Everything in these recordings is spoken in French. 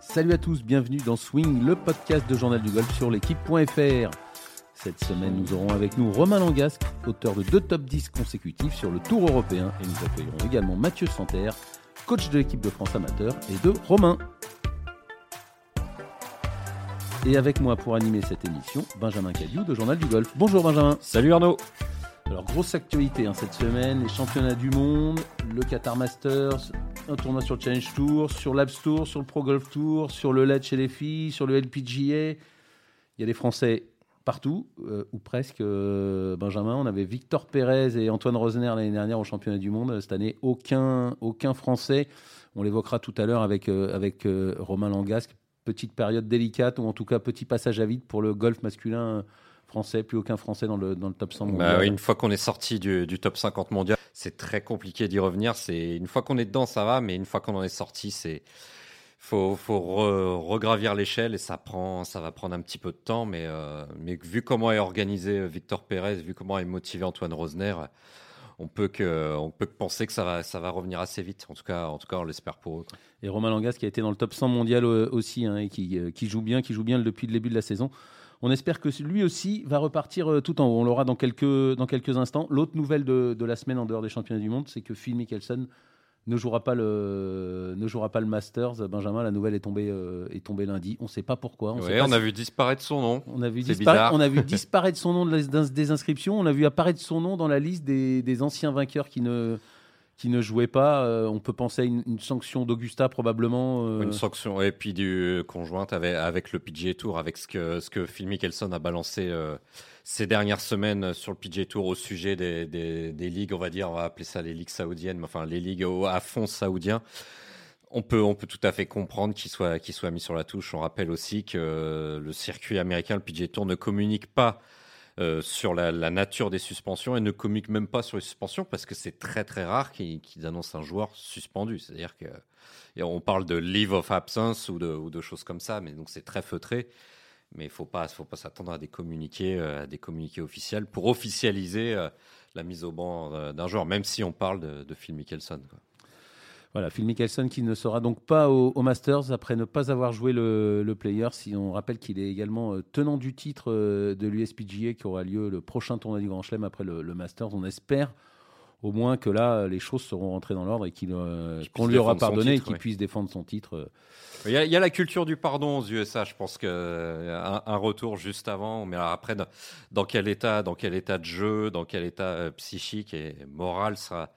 Salut à tous, bienvenue dans Swing, le podcast de Journal du Golf sur l'équipe.fr. Cette semaine, nous aurons avec nous Romain Langasque, auteur de deux top 10 consécutifs sur le Tour européen. Et nous accueillerons également Mathieu Santerre, coach de l'équipe de France amateur, et de Romain. Et avec moi pour animer cette émission, Benjamin Cadieu de Journal du Golf. Bonjour Benjamin. Salut Arnaud. Alors, grosse actualité hein, cette semaine, les championnats du monde, le Qatar Masters, un tournoi sur le Challenge Tour, sur l'Abs Tour, sur le Pro Golf Tour, sur le LED chez les filles, sur le LPGA. Il y a des Français partout, euh, ou presque. Euh, Benjamin, on avait Victor Pérez et Antoine Rosner l'année dernière au championnat du monde. Cette année, aucun, aucun Français. On l'évoquera tout à l'heure avec, euh, avec Romain Langasque. Petite période délicate, ou en tout cas petit passage à vide pour le golf masculin français, plus aucun français dans le, dans le top 100 bah mondial. une fois qu'on est sorti du, top 50 mondial, c'est très compliqué d'y revenir. C'est une fois qu'on est dedans, ça va, mais une fois qu'on en est sorti, c'est faut, faut regravir l'échelle et ça prend, ça va prendre un petit peu de temps. Mais, euh, mais vu comment est organisé Victor Pérez, vu comment est motivé Antoine Rosner, on peut que, on peut que penser que ça va, ça va revenir assez vite. En tout cas, en tout cas, on l'espère pour eux. Et Romain Langas qui a été dans le top 100 mondial euh, aussi hein, et qui, euh, qui joue bien, qui joue bien depuis le début de la saison. On espère que lui aussi va repartir euh, tout en haut. On l'aura dans quelques, dans quelques instants. L'autre nouvelle de, la semaine en dehors des championnats du monde, c'est que Phil Mickelson ne jouera pas le ne jouera pas le Masters. Benjamin, la nouvelle est tombée euh, est tombée lundi. On ne sait pas pourquoi. On, on a vu disparaître son nom. On a vu disparaître. On a vu disparaître son nom des inscriptions. On a vu apparaître son nom dans la liste des, des anciens vainqueurs qui ne qui ne jouait pas. Euh, on peut penser à une, sanction d'Augusta probablement. Euh. Une sanction et puis du conjointe avec, le PGA Tour, avec ce que, ce que Phil Mickelson a balancé euh, ces dernières semaines sur le PGA Tour au sujet des, des, ligues, on va dire, on va appeler ça les ligues saoudiennes, mais enfin les ligues à fond saoudiens. On peut, on peut tout à fait comprendre qu'il soit, qu'il soit mis sur la touche. On rappelle aussi que le circuit américain, le PGA Tour, ne communique pas euh, sur la, nature des suspensions et ne communiquent même pas sur les suspensions parce que c'est très très rare qu'ils annoncent un joueur suspendu. C'est-à-dire que on parle de leave of absence ou de, choses comme ça, mais donc c'est très feutré. Mais il faut pas, faut pas s'attendre à des communiqués, euh, des communiqués officiels pour officialiser euh, la mise au banc d'un joueur, même si on parle de, de Phil Mickelson. Voilà, Phil Mickelson qui ne sera donc pas au, Masters après ne pas avoir joué le, player. Si on rappelle qu'il est également euh, tenant du titre euh, de l'USPGA qui aura lieu le prochain tournoi du Grand Chelem après le, Masters. On espère au moins que là, les choses seront rentrées dans l'ordre et euh, qu'on lui aura pardonné et qu'il puisse défendre son titre. Il y, a, la culture du pardon aux USA. Je pense qu'un un retour juste avant, mais après, dans, quel état, dans quel état de jeu, dans quel état psychique et moral sera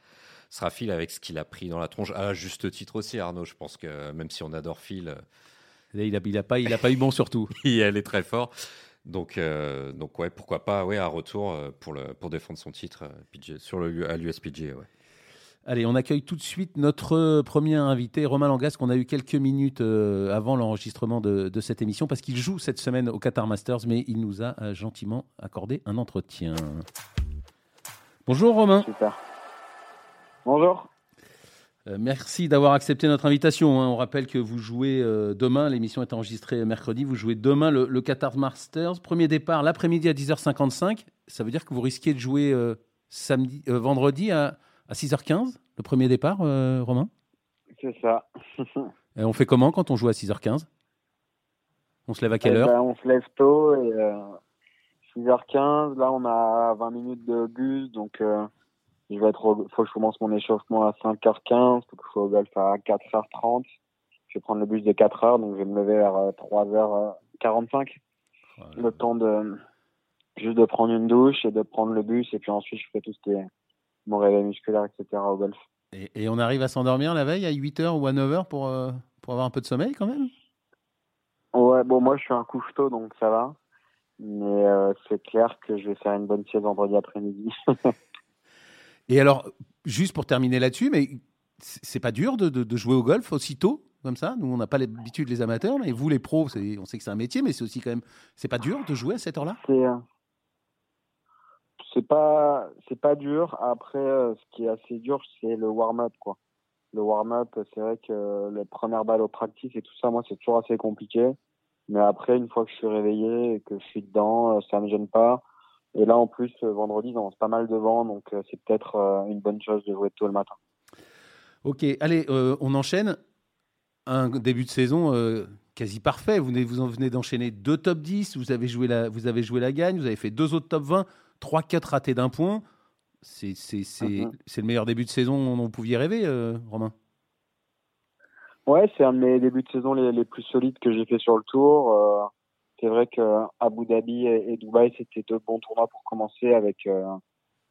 sera Phil avec ce qu'il a pris dans la tronche, à juste titre aussi, Arnaud. Je pense que même si on adore Phil. Euh, il n'a il a pas, il a pas eu bon surtout. elle est très fort. Donc, euh, donc ouais, pourquoi pas ouais, un retour euh, pour, le, pour défendre son titre sur le, à l'USPG. Ouais. Allez, on accueille tout de suite notre premier invité, Romain Langas, qu'on a eu quelques minutes avant l'enregistrement de, de, cette émission, parce qu'il joue cette semaine au Qatar Masters, mais il nous a gentiment accordé un entretien. Bonjour Romain. Super. Bonjour. Euh, merci d'avoir accepté notre invitation. Hein. On rappelle que vous jouez euh, demain, l'émission est enregistrée mercredi, vous jouez demain le, Qatar Masters. Premier départ l'après-midi à 10h55. Ça veut dire que vous risquez de jouer euh, samedi, vendredi à, 6h15, le premier départ, Romain? C'est ça. et on fait comment quand on joue à 6h15 On se lève à quelle eh heure? ben, On se lève tôt et 6h15, là on a 20 minutes de bus, donc je vais être faut que je commence mon échauffement à 5h15, faut que je sois au golf à 4h30. Je vais prendre le bus de 4h, donc je vais me lever vers 3h45. Euh, le temps de juste de prendre une douche et de prendre le bus et puis ensuite je fais tout ce qui est mon réveil musculaire, etc. au golf. Et, on arrive à s'endormir la veille à 8h ou à 9h pour, euh, pour avoir un peu de sommeil quand même? Ouais, bon moi je suis un couche-tôt donc ça va. Mais euh, c'est clair que je vais faire une bonne sieste vendredi après-midi. Et alors, juste pour terminer là-dessus, mais c'est pas dur de, jouer au golf aussitôt comme ça? Nous, on n'a pas l'habitude, les amateurs, mais vous, les pros, on sait que c'est un métier, mais c'est aussi quand même. C'est pas dur de jouer à cette heure-là? Euh, C'est pas, c'est pas dur. Après, euh, ce qui est assez dur, c'est le warm-up, quoi. Le warm-up, c'est vrai que les premières balles au practice et tout ça, moi, c'est toujours assez compliqué. Mais après, une fois que je suis réveillé et que je suis dedans, euh, ça me gêne pas. Et là, en plus, euh, vendredi, il pas mal de vent, donc euh, c'est peut-être euh, une bonne chose de jouer tôt le matin. Ok, allez, on enchaîne. un début de saison quasi parfait. Vous, en venez d'enchaîner deux top 10, vous avez, joué la, vous avez joué la gagne, vous avez fait deux autres top 20, 3-4 ratés d'un point. C'est mhm. c'est le meilleur début de saison dont vous pouviez rêver, Romain? Ouais, c'est un de mes débuts de saison les, les plus solides que j'ai fait sur le tour. C'est vrai que Abu Dhabi et, Dubaï, c'était deux bons tournois pour commencer avec,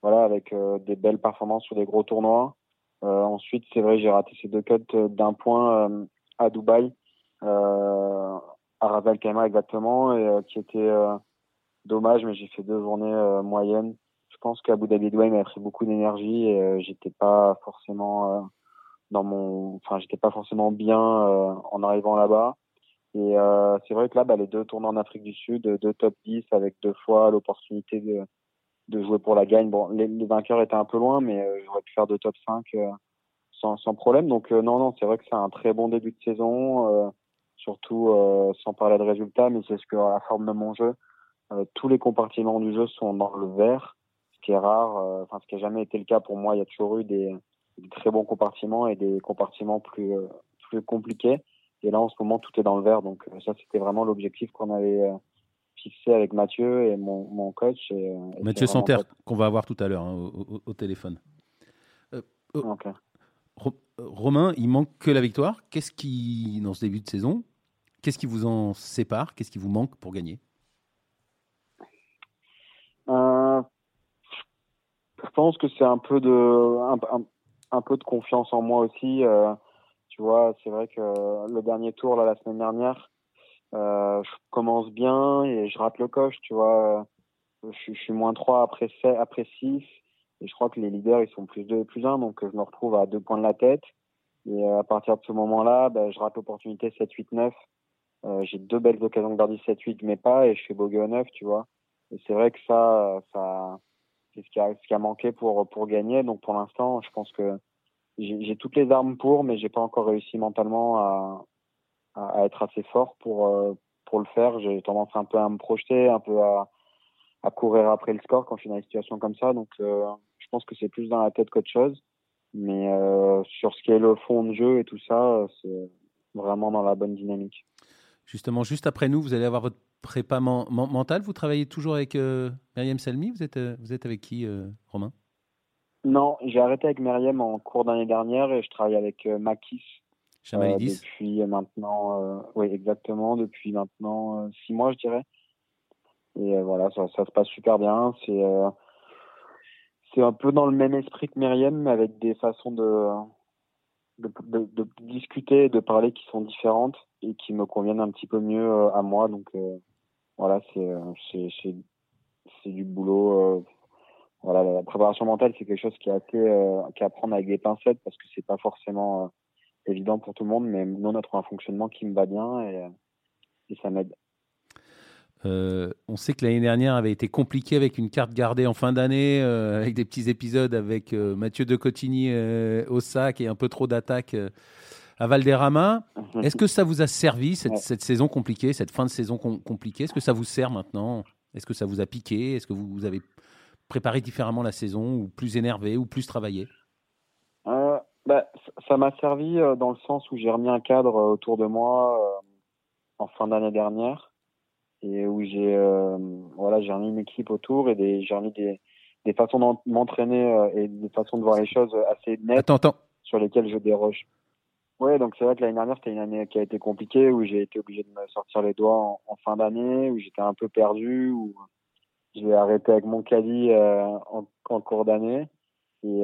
voilà, avec des belles performances sur des gros tournois. Euh, ensuite, c'est vrai, j'ai raté ces deux cuts d'un point euh, à Dubaï, euh, à Ras Al exactement, et qui était dommage, mais j'ai fait deux journées moyennes. Je pense qu'Abu Dhabi Dubaï m'a pris beaucoup d'énergie et j'étais pas forcément dans mon, enfin, j'étais pas forcément bien en arrivant là-bas. Et euh, c'est vrai que là, bah, les deux tournois en Afrique du Sud, deux top 10 avec deux fois l'opportunité de, de jouer pour la gagne. Bon, les, vainqueurs étaient un peu loin, mais euh, j'aurais pu faire deux top 5 euh, sans, sans problème. Donc euh, non, non, c'est vrai que c'est un très bon début de saison, surtout sans parler de résultats, mais c'est ce que la forme de mon jeu, tous les compartiments du jeu sont dans le vert, ce qui est rare, enfin ce qui n'a jamais été le cas pour moi. Il y a toujours eu des, des très bons compartiments et des compartiments plus plus compliqués. Et là, en ce moment, tout est dans le vert. Donc, ça, c'était vraiment l'objectif qu'on avait, fixé avec Mathieu et mon, mon coach. Et, Mathieu Santerre, qu'on va avoir tout à l'heure hein, au, téléphone. Euh, oh, euh, Romain, il manque que la victoire. Qu'est-ce qui, dans ce début de saison, qu'est-ce qui vous en sépare? Qu'est-ce qui vous manque pour gagner? Euh, Je pense que c'est un peu de, un, un, peu de confiance en moi aussi. Tu vois, c'est vrai que le dernier tour, là, la semaine dernière, euh, je commence bien et je rate le coche, tu vois. Je, je suis moins 3 après, 7, après 6 et je crois que les leaders ils sont plus 2 et plus 1 donc je me retrouve à deux points de la tête. Et euh, à partir de ce moment-là ben, je rate l'opportunité 7 8 9 euh, j'ai deux belles occasions de garder 7 8 mais pas. Et je fais bogey au 9 tu vois. Et c'est vrai que ça ça c'est ce qui a ce qui a manqué pour pour gagner. Donc pour l'instant je pense que j'ai toutes les armes pour mais j'ai pas encore réussi mentalement à à, être assez fort pour euh, pour le faire. J'ai tendance un peu à me projeter, un peu à, à courir après le score quand je suis dans une situation comme ça. Donc, euh, je pense que c'est plus dans la tête qu'autre chose. Mais euh, sur ce qui est le fond de jeu et tout ça, c'est vraiment dans la bonne dynamique. Justement, juste après nous, vous allez avoir votre prépa mental. Vous travaillez toujours avec Myriam Salmi vous êtes, vous êtes avec qui, Romain? Non, j'ai arrêté avec Myriam en cours d'année dernière et je travaille avec Makis euh, depuis maintenant, euh, oui, exactement, depuis maintenant euh, six mois, je dirais. Et voilà, ça, ça, se passe super bien. C'est c'est un peu dans le même esprit que Myriam, mais avec des façons de, de, de, de, discuter, de parler qui sont différentes et qui me conviennent un petit peu mieux à moi. Donc voilà, c'est c'est c'est du boulot. Voilà, la préparation mentale, c'est quelque chose qui est assez qui à prendre avec des pincettes parce que c'est pas forcément évident pour tout le monde, mais nous, on a trouvé un fonctionnement qui me va bien et, et ça m'aide. Euh, on sait que l'année dernière avait été compliquée avec une carte gardée en fin d'année, euh, avec des petits épisodes avec euh, Mathieu de Cotigny au sac et un peu trop d'attaques à Valderrama. Est-ce que ça vous a servi cette, cette, saison compliquée, cette fin de saison compliquée? Est-ce que ça vous sert maintenant? Est-ce que ça vous a piqué? Est-ce que vous, vous, avez préparé différemment la saison ou plus énervé ou plus travaillé bah, ça m'a servi euh, dans le sens où j'ai remis un cadre euh, autour de moi euh, en fin d'année dernière et où j'ai voilà j'ai remis une équipe autour et j'ai remis des des façons de m'entraîner et des façons de voir les choses assez nettes attends, attends. sur lesquelles je déroge. Ouais, donc c'est vrai que l'année dernière c'était une année qui a été compliquée où j'ai été obligé de me sortir les doigts en, fin d'année où j'étais un peu perdu où j'ai arrêté avec mon caddie en, en, cours d'année et,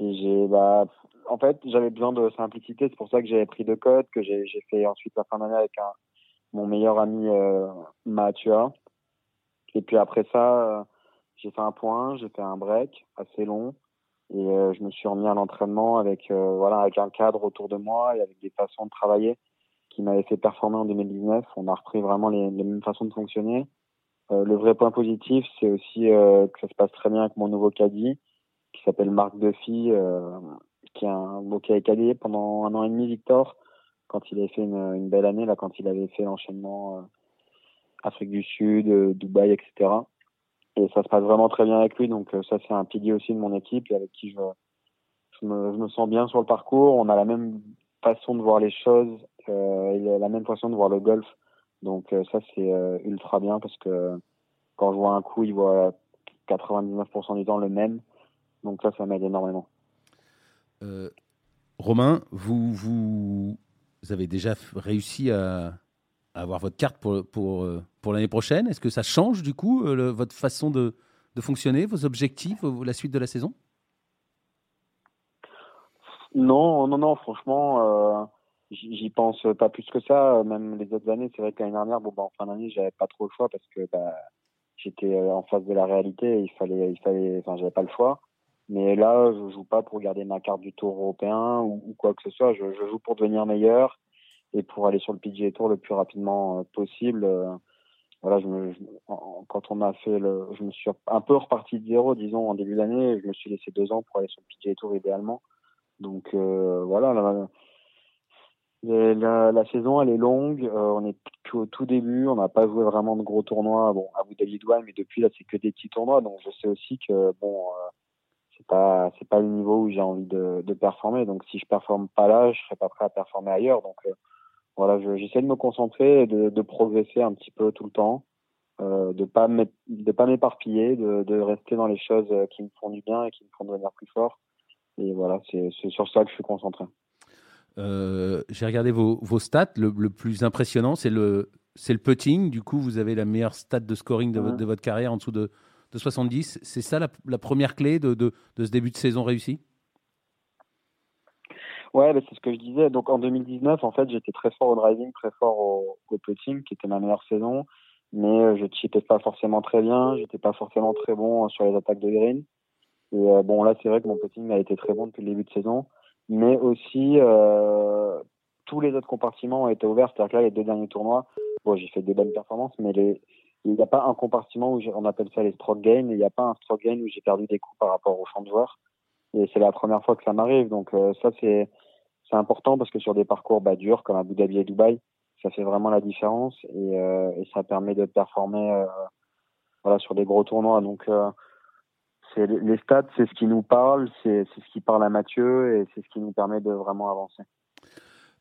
et j'ai, bah, en fait, j'avais besoin de simplicité. C'est pour ça que j'avais pris deux codes, que j'ai, j'ai fait ensuite la fin d'année avec un, mon meilleur ami euh, Mathieu. Et puis après ça, euh, j'ai fait un point, j'ai fait un break assez long. Et euh, je me suis remis à l'entraînement avec, euh, voilà, avec un cadre autour de moi et avec des façons de travailler qui m'avaient fait performer en 2019. On a repris vraiment les, les mêmes façons de fonctionner. Le vrai point positif, c'est aussi que ça se passe très bien avec mon nouveau caddie qui s'appelle Marc Duffy, euh, qui, a un, bon, qui a écalé pendant un an et demi Victor, quand il avait fait une, belle année, là, quand il avait fait l'enchaînement euh, Afrique du Sud, euh, Dubaï, etc. Et ça se passe vraiment très bien avec lui, donc ça c'est un pilier aussi de mon équipe avec qui je, je, me, je me sens bien sur le parcours. On a la même façon de voir les choses et la même façon de voir le golf. Donc ça c'est ultra bien parce que quand je vois un coup, il voit 99% du temps le même. Donc ça, ça m'aide énormément. Romain, vous, vous, avez déjà réussi à, avoir votre carte pour, pour, pour l'année prochaine. Est-ce que ça change du coup votre façon de, de fonctionner, vos objectifs, la suite de la saison? Non, non, non, franchement, euh, j'y pense pas plus que ça. Même les autres années, c'est vrai qu'année dernière, bon, bah, en fin d'année, j'avais pas trop le choix parce que bah, j'étais euh, en face de la réalité et il fallait, il fallait, enfin, j'avais pas le choix. Mais là, je joue pas pour garder ma carte du Tour européen ou, quoi que ce soit. Je, joue pour devenir meilleur et pour aller sur le PGA Tour le plus rapidement euh, possible voilà, je me, quand on a fait le, je me suis un peu reparti de zéro, disons, en début d'année. Je me suis laissé deux ans pour aller sur le PGA Tour idéalement. Donc euh, voilà, la, la, saison elle est longue. Euh, on est au tout début, on n'a pas joué vraiment de gros tournois. Bon, à Abu Dhabi Douane, mais depuis là c'est que des petits tournois. Donc je sais aussi que bon, euh, c'est pas c'est pas le niveau où j'ai envie de, de performer. Donc si je performe pas là, je serai pas prêt à performer ailleurs. Donc voilà, j'essaie de me concentrer et de, de, progresser un petit peu tout le temps, euh, de pas de pas m'éparpiller, de, de, rester dans les choses euh, qui me font du bien et qui me font devenir plus fort. Et voilà, c'est sur ça que je suis concentré. Euh, J'ai regardé vos, vos stats. Le, le, plus impressionnant, c'est le putting. Du coup, vous avez la meilleure stat de scoring de, de votre carrière en dessous de, de 70. C'est ça la, la, première clé de, ce début de saison réussi? Ouais, bah, c'est ce que je disais. Donc en 2019, en fait, j'étais très fort au driving, très fort au, au putting, qui était ma meilleure saison. Mais euh, je chippais pas forcément très bien. J'étais pas forcément très bon sur les attaques de green. Et euh, bon, là, c'est vrai que mon putting a été très bon depuis le début de saison. Mais aussi, euh, tous les autres compartiments ont été ouverts. C'est-à-dire que là, les deux derniers tournois, bon, j'ai fait des bonnes performances, mais les, il n'y a pas un compartiment où on appelle ça les stroke gain. Il n'y a pas un stroke gain où j'ai perdu des coups par rapport au champ de joueur. Et c'est la première fois que ça m'arrive. Donc euh, ça, c'est c'est important parce que sur des parcours bah, durs comme Abu Dhabi et Dubaï, ça fait vraiment la différence et, euh, et ça permet de performer euh, voilà, sur des gros tournois. Donc, euh, c'est les stats, c'est ce qui nous parle, c'est ce qui parle à Mathieu et c'est ce qui nous permet de vraiment avancer.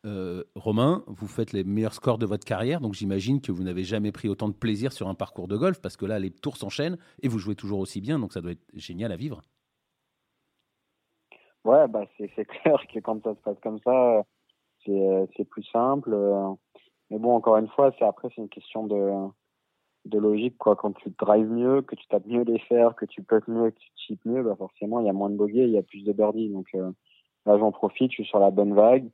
Euh, Romain, vous faites les meilleurs scores de votre carrière, donc j'imagine que vous n'avez jamais pris autant de plaisir sur un parcours de golf parce que là, les tours s'enchaînent et vous jouez toujours aussi bien, donc ça doit être génial à vivre. Ouais, bah c'est clair que quand ça se passe comme ça, c'est plus simple. Mais bon, encore une fois, c'est après c'est une question de de logique quoi. Quand tu drives mieux, que tu tapes mieux les fers, que tu peux mieux, que tu chips mieux, bah forcément il y a moins de bogeys, il y a plus de birdies. Donc euh, là j'en profite, je suis sur la bonne vague.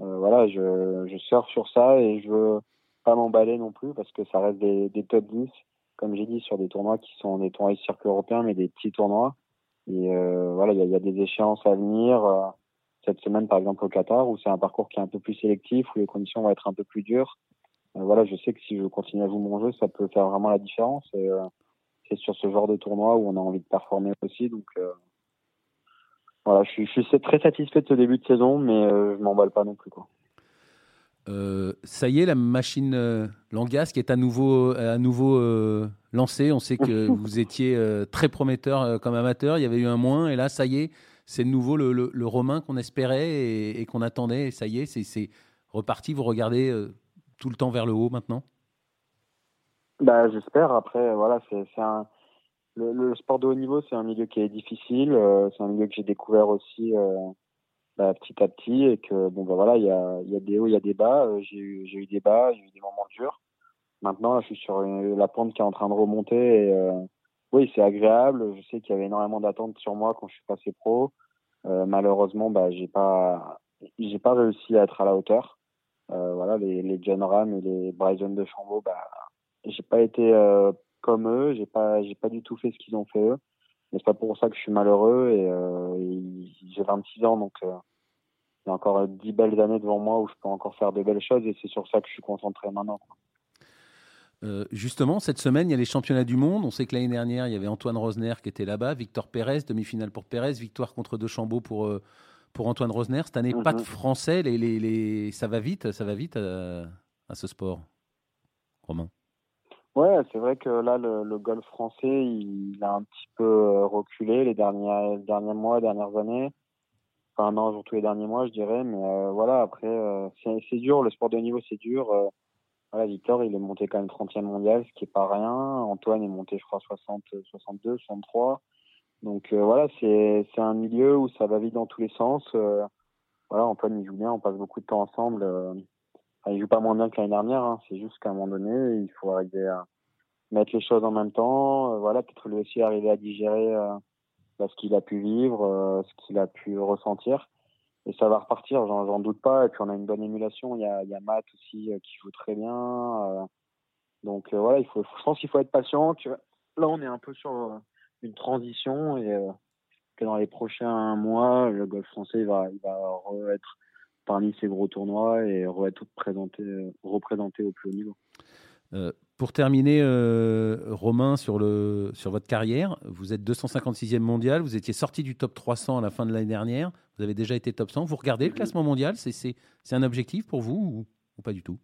Euh, voilà, je je surfe sur ça et je veux pas m'emballer non plus parce que ça reste des, des top 10, comme j'ai dit, sur des tournois qui sont des tournois circuit européen, mais des petits tournois. Et euh, voilà, il y a, y a, des échéances à venir. Euh, cette semaine, par exemple, au Qatar, où c'est un parcours qui est un peu plus sélectif, où les conditions vont être un peu plus dures. Euh, voilà, je sais que si je continue à jouer mon jeu, ça peut faire vraiment la différence. Et c'est sur ce genre de tournoi où on a envie de performer aussi. Donc voilà, je suis, je suis très satisfait de ce début de saison, mais je m'emballe pas non plus. Quoi. Euh, ça y est, la machine euh, qui est à nouveau, à nouveau euh, lancée. On sait que vous étiez euh, très prometteur comme amateur. Il y avait eu un moins, et là, ça y est, c'est de nouveau le, le, Romain qu'on espérait et, qu'on attendait. Et ça y est, c'est reparti. Vous regardez tout le temps vers le haut maintenant? Bah, j'espère. Après, voilà, c'est un le, sport de haut niveau, c'est un milieu qui est difficile. c'est un milieu que j'ai découvert aussi bah, petit à petit et que bon bah voilà il y a, y a des hauts il y a des bas euh, j'ai eu eu des bas j'ai eu des moments durs maintenant je suis sur la pente qui est en train de remonter euh, oui c'est agréable je sais qu'il y avait énormément d'attentes sur moi quand je suis passé pro euh, malheureusement bah j'ai pas j'ai pas réussi à être à la hauteur euh, voilà les les John Ram et les Bryson de Chambaud bah j'ai pas été comme eux j'ai pas j'ai pas du tout fait ce qu'ils ont fait eux mais c'est pas pour ça que je suis malheureux et, euh, j'ai 26 ans donc euh, il y a encore 10 belles années devant moi où je peux encore faire de belles choses et c'est sur ça que je suis concentré maintenant. Euh, justement, cette semaine, il y a les championnats du monde. On sait que l'année dernière, il y avait Antoine Rosner qui était là-bas, Victor Pérez, demi-finale pour Pérez, victoire contre De Chambaud pour, pour Antoine Rosner. Cette année, pas de mhm. français. Les, les, les, Ça va vite, ça va vite à, à ce sport. Romain? Ouais, c'est vrai que là, le, le, golf français, il a un petit peu euh, reculé les derniers, derniers mois, dernières années. Enfin, non, surtout les derniers mois, je dirais. Mais voilà, après, c'est dur. Le sport de niveau, c'est dur. voilà, Victor, il est monté quand même 30e mondial, ce qui est pas rien. Antoine est monté, je crois, 60, 62, 63. Donc voilà, c'est un milieu où ça va vite dans tous les sens. voilà, Antoine, il joue bien, on passe beaucoup de temps ensemble. il joue pas moins bien que l'année dernière. Hein. C'est juste qu'à un moment donné, il faut arriver à mettre les choses en même temps. voilà, peut-être lui aussi arriver à digérer ce qu'il a pu vivre, euh, ce qu'il a pu ressentir. Et ça va repartir, j'en doute pas. Et puis on a une bonne émulation. Il y a, il y a Matt aussi euh, qui joue très bien. Euh. donc voilà, il faut, je pense qu'il faut être patient. Là, on est un peu sur une transition et que dans les prochains mois, le golf français va, il va être parmi ces gros tournois et être présenté, représenté au plus haut niveau. Pour terminer, euh, Romain, sur, le, sur votre carrière, vous êtes 256e mondial, vous étiez sorti du top 300 à la fin de l'année dernière, vous avez déjà été top 100. Vous regardez le classement mondial C'est un objectif pour vous ou, pas du tout?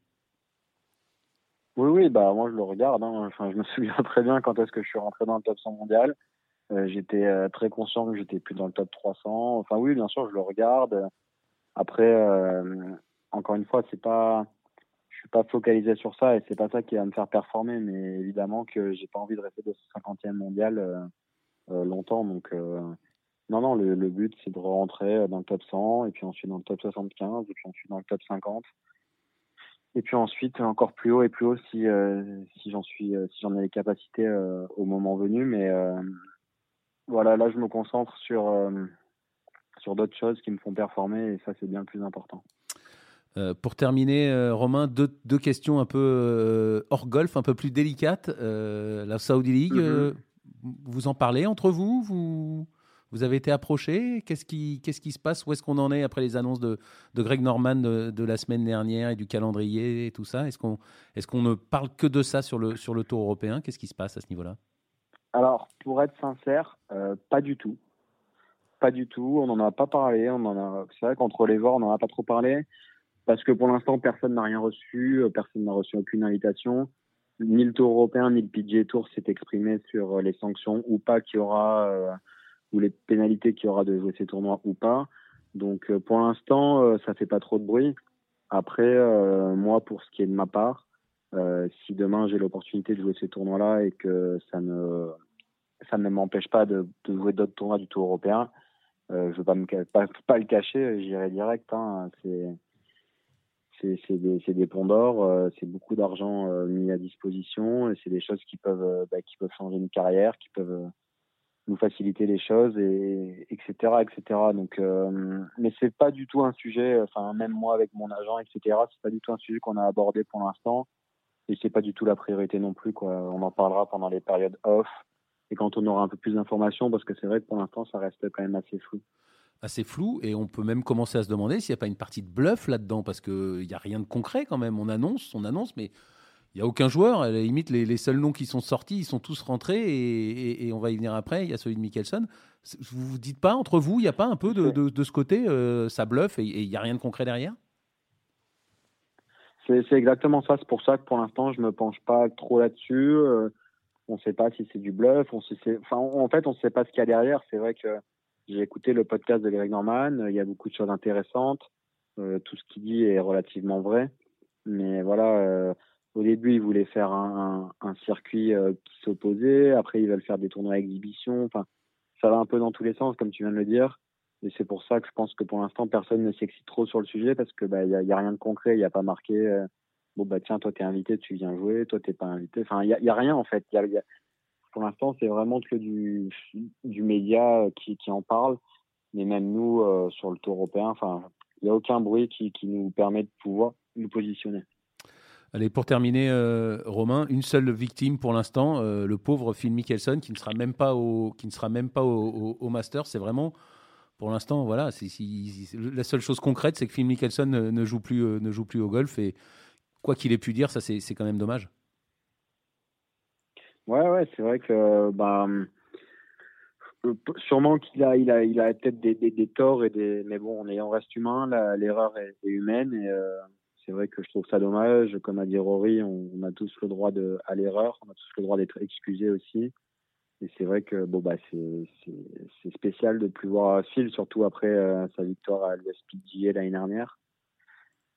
Oui, oui, bah, moi je le regarde. Hein. Enfin, je me souviens très bien quand est-ce que je suis rentré dans le top 100 mondial. Euh, j'étais euh, très conscient que j'étais plus dans le top 300. Enfin, oui, bien sûr, je le regarde. Après, encore une fois, c'est pas je suis pas focalisé sur ça et c'est pas ça qui va me faire performer. Mais évidemment que j'ai pas envie de rester 250e mondial euh, euh, longtemps. Donc euh, non, non, le, but c'est de rentrer dans le top 100 et puis ensuite dans le top 75 et puis ensuite dans le top 50. Et puis ensuite encore plus haut et plus haut si si j'en suis si j'en ai les capacités au moment venu. Mais voilà, là je me concentre sur sur d'autres choses qui me font performer et ça c'est bien le plus important. Euh, pour terminer, euh, Romain, deux, deux, questions un peu euh, hors golf, un peu plus délicates. la Saudi League, mhm. vous en parlez entre vous, vous vous avez été approché? Qu'est-ce qui, qu'est-ce qui se passe? Où est-ce qu'on en est après les annonces de, de Greg Norman de, la semaine dernière et du calendrier et tout ça? Est-ce qu'on, est-ce qu'on ne parle que de ça sur le, sur le tour européen? Qu'est-ce qui se passe à ce niveau-là? Alors, pour être sincère, pas du tout. Pas du tout. On n'en a pas parlé. On en a... C'est vrai qu'entre les voix, on n'en a pas trop parlé parce que pour l'instant, personne n'a rien reçu, euh, personne n'a reçu aucune invitation. Ni le Tour européen, ni le PGA Tour s'est exprimé sur euh, les sanctions ou pas qu'il y aura, euh, ou les pénalités qu'il y aura de jouer ces tournois ou pas. Donc pour l'instant, ça fait pas trop de bruit. Après, moi, pour ce qui est de ma part, si demain j'ai l'opportunité de jouer ces tournois-là et que ça ne, ça ne m'empêche pas de, jouer d'autres tournois du Tour européen, je ne veux pas, me, pas, pas le cacher, j'irai direct. Hein, c'est c'est des, des ponts d'or, euh, c'est beaucoup d'argent euh, mis à disposition et c'est des choses qui peuvent, euh, bah, qui peuvent changer une carrière, qui peuvent nous faciliter les choses, et, etc., etc. Donc, mais c'est pas du tout un sujet, enfin, même moi avec mon agent, etc., c'est pas du tout un sujet qu'on a abordé pour l'instant et c'est pas du tout la priorité non plus, quoi. On en parlera pendant les périodes off et quand on aura un peu plus d'informations parce que c'est vrai que pour l'instant, ça reste quand même assez flou assez flou et on peut même commencer à se demander s'il n'y a pas une partie de bluff là-dedans parce qu'il n'y a rien de concret quand même. On annonce, on annonce, mais il n'y a aucun joueur. À la limite, les, seuls noms qui sont sortis, ils sont tous rentrés et, on va y venir après. Il y a celui de Mickelson. Vous vous dites pas entre vous, il n'y a pas un peu de, de, ce côté, euh, ça bluffe et il n'y a rien de concret derrière? C'est exactement ça. C'est pour ça que pour l'instant, je me penche pas trop là-dessus. Euh, on ne sait pas si c'est du bluff. On en fait, on ne sait pas ce qu'il y a derrière. C'est vrai que j'ai écouté le podcast de Greg Norman. Il y a beaucoup de choses intéressantes. Euh, tout ce qu'il dit est relativement vrai. Mais voilà, euh, au début, il voulait faire un, circuit qui s'opposait. Après, ils veulent faire des tournois à exhibition. Enfin, ça va un peu dans tous les sens, comme tu viens de le dire. Et c'est pour ça que je pense que pour l'instant, personne ne s'excite trop sur le sujet parce que bah, il y, a, rien de concret. Il n'y a pas marqué. bon bah tiens, toi t'es invité, tu viens jouer. Toi t'es pas invité. Enfin, il y a, y a, rien en fait. Y a, pour l'instant, c'est vraiment que du, du média qui, qui en parle. Mais même nous, euh, sur le tour européen, enfin, il n'y a aucun bruit qui, qui, nous permet de pouvoir nous positionner. Allez, pour terminer, euh, Romain, une seule victime pour l'instant, euh, le pauvre Phil Mickelson, qui ne sera même pas au, qui ne sera même pas au, au, Master. C'est vraiment, pour l'instant, voilà, la seule chose concrète, c'est que Phil Mickelson ne, joue plus, ne joue plus au golf. Et quoi qu'il ait pu dire, ça, c'est, quand même dommage. Ouais, ouais, c'est vrai que bah, euh, sûrement qu'il a, il a, il a peut-être des, des, torts et des, mais bon, on, est, on reste humain, l'erreur est, humaine et euh, c'est vrai que je trouve ça dommage. Comme a dit Rory, on, a tous le droit à l'erreur, on a tous le droit d'être excusés aussi. Et c'est vrai que bon bah c'est spécial de plus voir Phil, surtout après sa victoire à l'USPGA l'année dernière.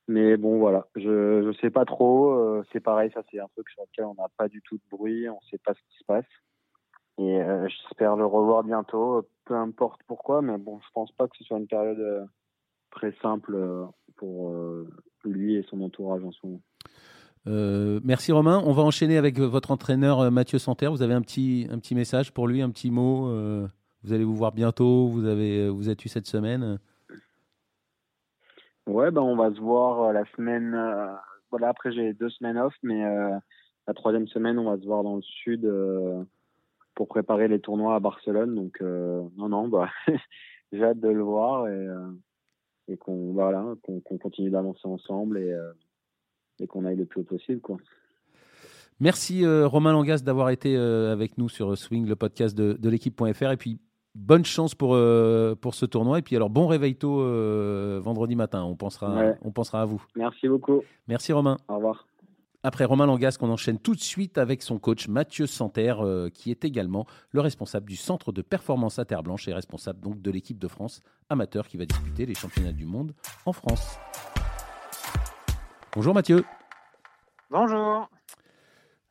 Mais bon, voilà, je ne sais pas trop. c'est pareil, ça c'est un truc sur lequel on n'a pas du tout de bruit, on ne sait pas ce qui se passe. Et j'espère le revoir bientôt, peu importe pourquoi, mais bon, je pense pas que ce soit une période très simple pour lui et son entourage en ce moment. Euh, merci Romain. On va enchaîner avec votre entraîneur euh, Mathieu Santerre. Vous avez un petit, un petit message pour lui, un petit mot. Euh, vous allez vous voir bientôt. Vous avez, vous êtes eu cette semaine. Ouais, ben on va se voir la semaine. voilà, après j'ai deux semaines off, mais la troisième semaine on va se voir dans le sud pour préparer les tournois à Barcelone. Donc non, non, bah j'ai hâte de le voir et, et qu'on voilà, qu'on continue d'avancer ensemble et et qu'on aille le plus haut possible. Quoi. Merci euh, Romain Langas d'avoir été euh, avec nous sur Swing, le podcast de, de l'équipe.fr. Et puis bonne chance pour, euh, pour ce tournoi. Et puis alors bon réveil tôt vendredi matin. On pensera, on pensera à vous. Merci beaucoup. Merci Romain. Au revoir. Après Romain Langas, qu'on enchaîne tout de suite avec son coach Mathieu Santerre, qui est également le responsable du centre de performance à Terre Blanche et responsable donc de l'équipe de France amateur qui va disputer les championnats du monde en France. Bonjour Mathieu. Bonjour.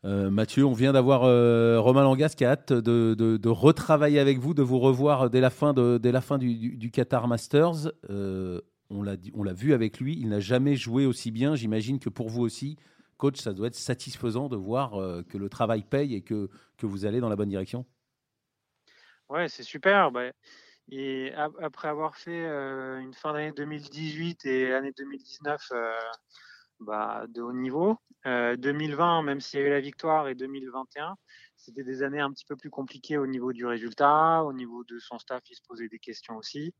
Euh, Mathieu, on vient d'avoir euh, Romain Langas qui a hâte de, retravailler avec vous, de vous revoir dès la fin, dès la fin du, Qatar Masters. Euh, on l'a vu avec lui, il n'a jamais joué aussi bien. J'imagine que pour vous aussi, coach, ça doit être satisfaisant de voir que le travail paye et que, que vous allez dans la bonne direction. Ouais, c'est super. Bah, et après avoir fait une fin d'année 2018 et l'année 2019 bah, de haut niveau. 2020, euh, même s'il y a eu la victoire, et 2021, c'était des années un petit peu plus compliquées au niveau du résultat, au niveau de son staff, il se posait des questions aussi.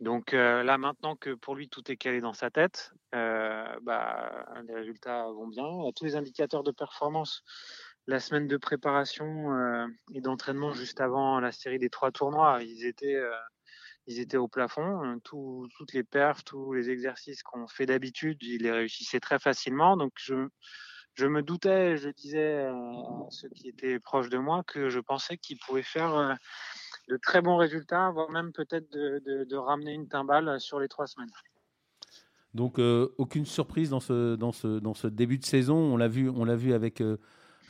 Donc euh, là, maintenant que pour lui tout est calé dans sa tête, euh, bah, les résultats vont bien. Tous les indicateurs de performance, la semaine de préparation et d'entraînement juste avant la série des trois tournois, ils étaient ils étaient au plafond. Hein, toutes les perfs, tous les exercices qu'on fait d'habitude, ils les réussissaient très facilement. Donc je, me doutais, je disais à ceux qui étaient proches de moi que je pensais qu'ils pouvaient faire euh, de très bons résultats, voire même peut-être de, ramener une timbale sur les trois semaines. Donc euh, aucune surprise dans ce, début de saison. On l'a vu, avec euh,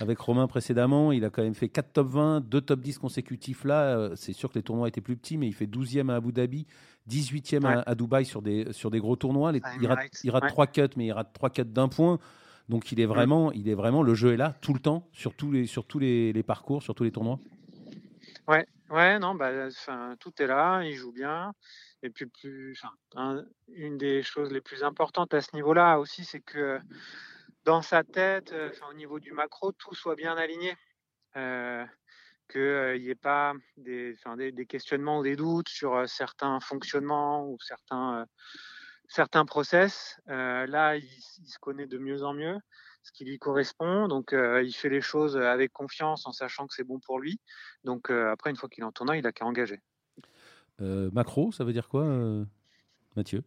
avec Romain précédemment. Il a quand même fait 4 top 20, 2 top 10 consécutifs là. Euh, c'est sûr que les tournois étaient plus petits, mais il fait 12e à Abu Dhabi, 18e à, Dubaï sur des, sur des gros tournois. il, rate, 3 cuts, mais il rate 3 cuts d'un point. Donc il est, vraiment, il est vraiment, le jeu est là tout le temps, sur tous les, sur tous les, parcours, sur tous les tournois. Ouais, ouais, non, bah, tout est là, il joue bien. Et puis, plus, une des choses les plus importantes à ce niveau-là aussi, c'est que dans sa tête, euh, au niveau du macro, tout soit bien aligné. Euh, qu'il n'y euh, ait pas des, questionnements ou des doutes sur certains fonctionnements ou certains, certains process. là, il, se connaît de mieux en mieux ce qui lui correspond. Donc, il fait les choses avec confiance en sachant que c'est bon pour lui. Donc, après, une fois qu'il est en tournoi, il n'a qu'à engager. macro, ça veut dire quoi, Mathieu?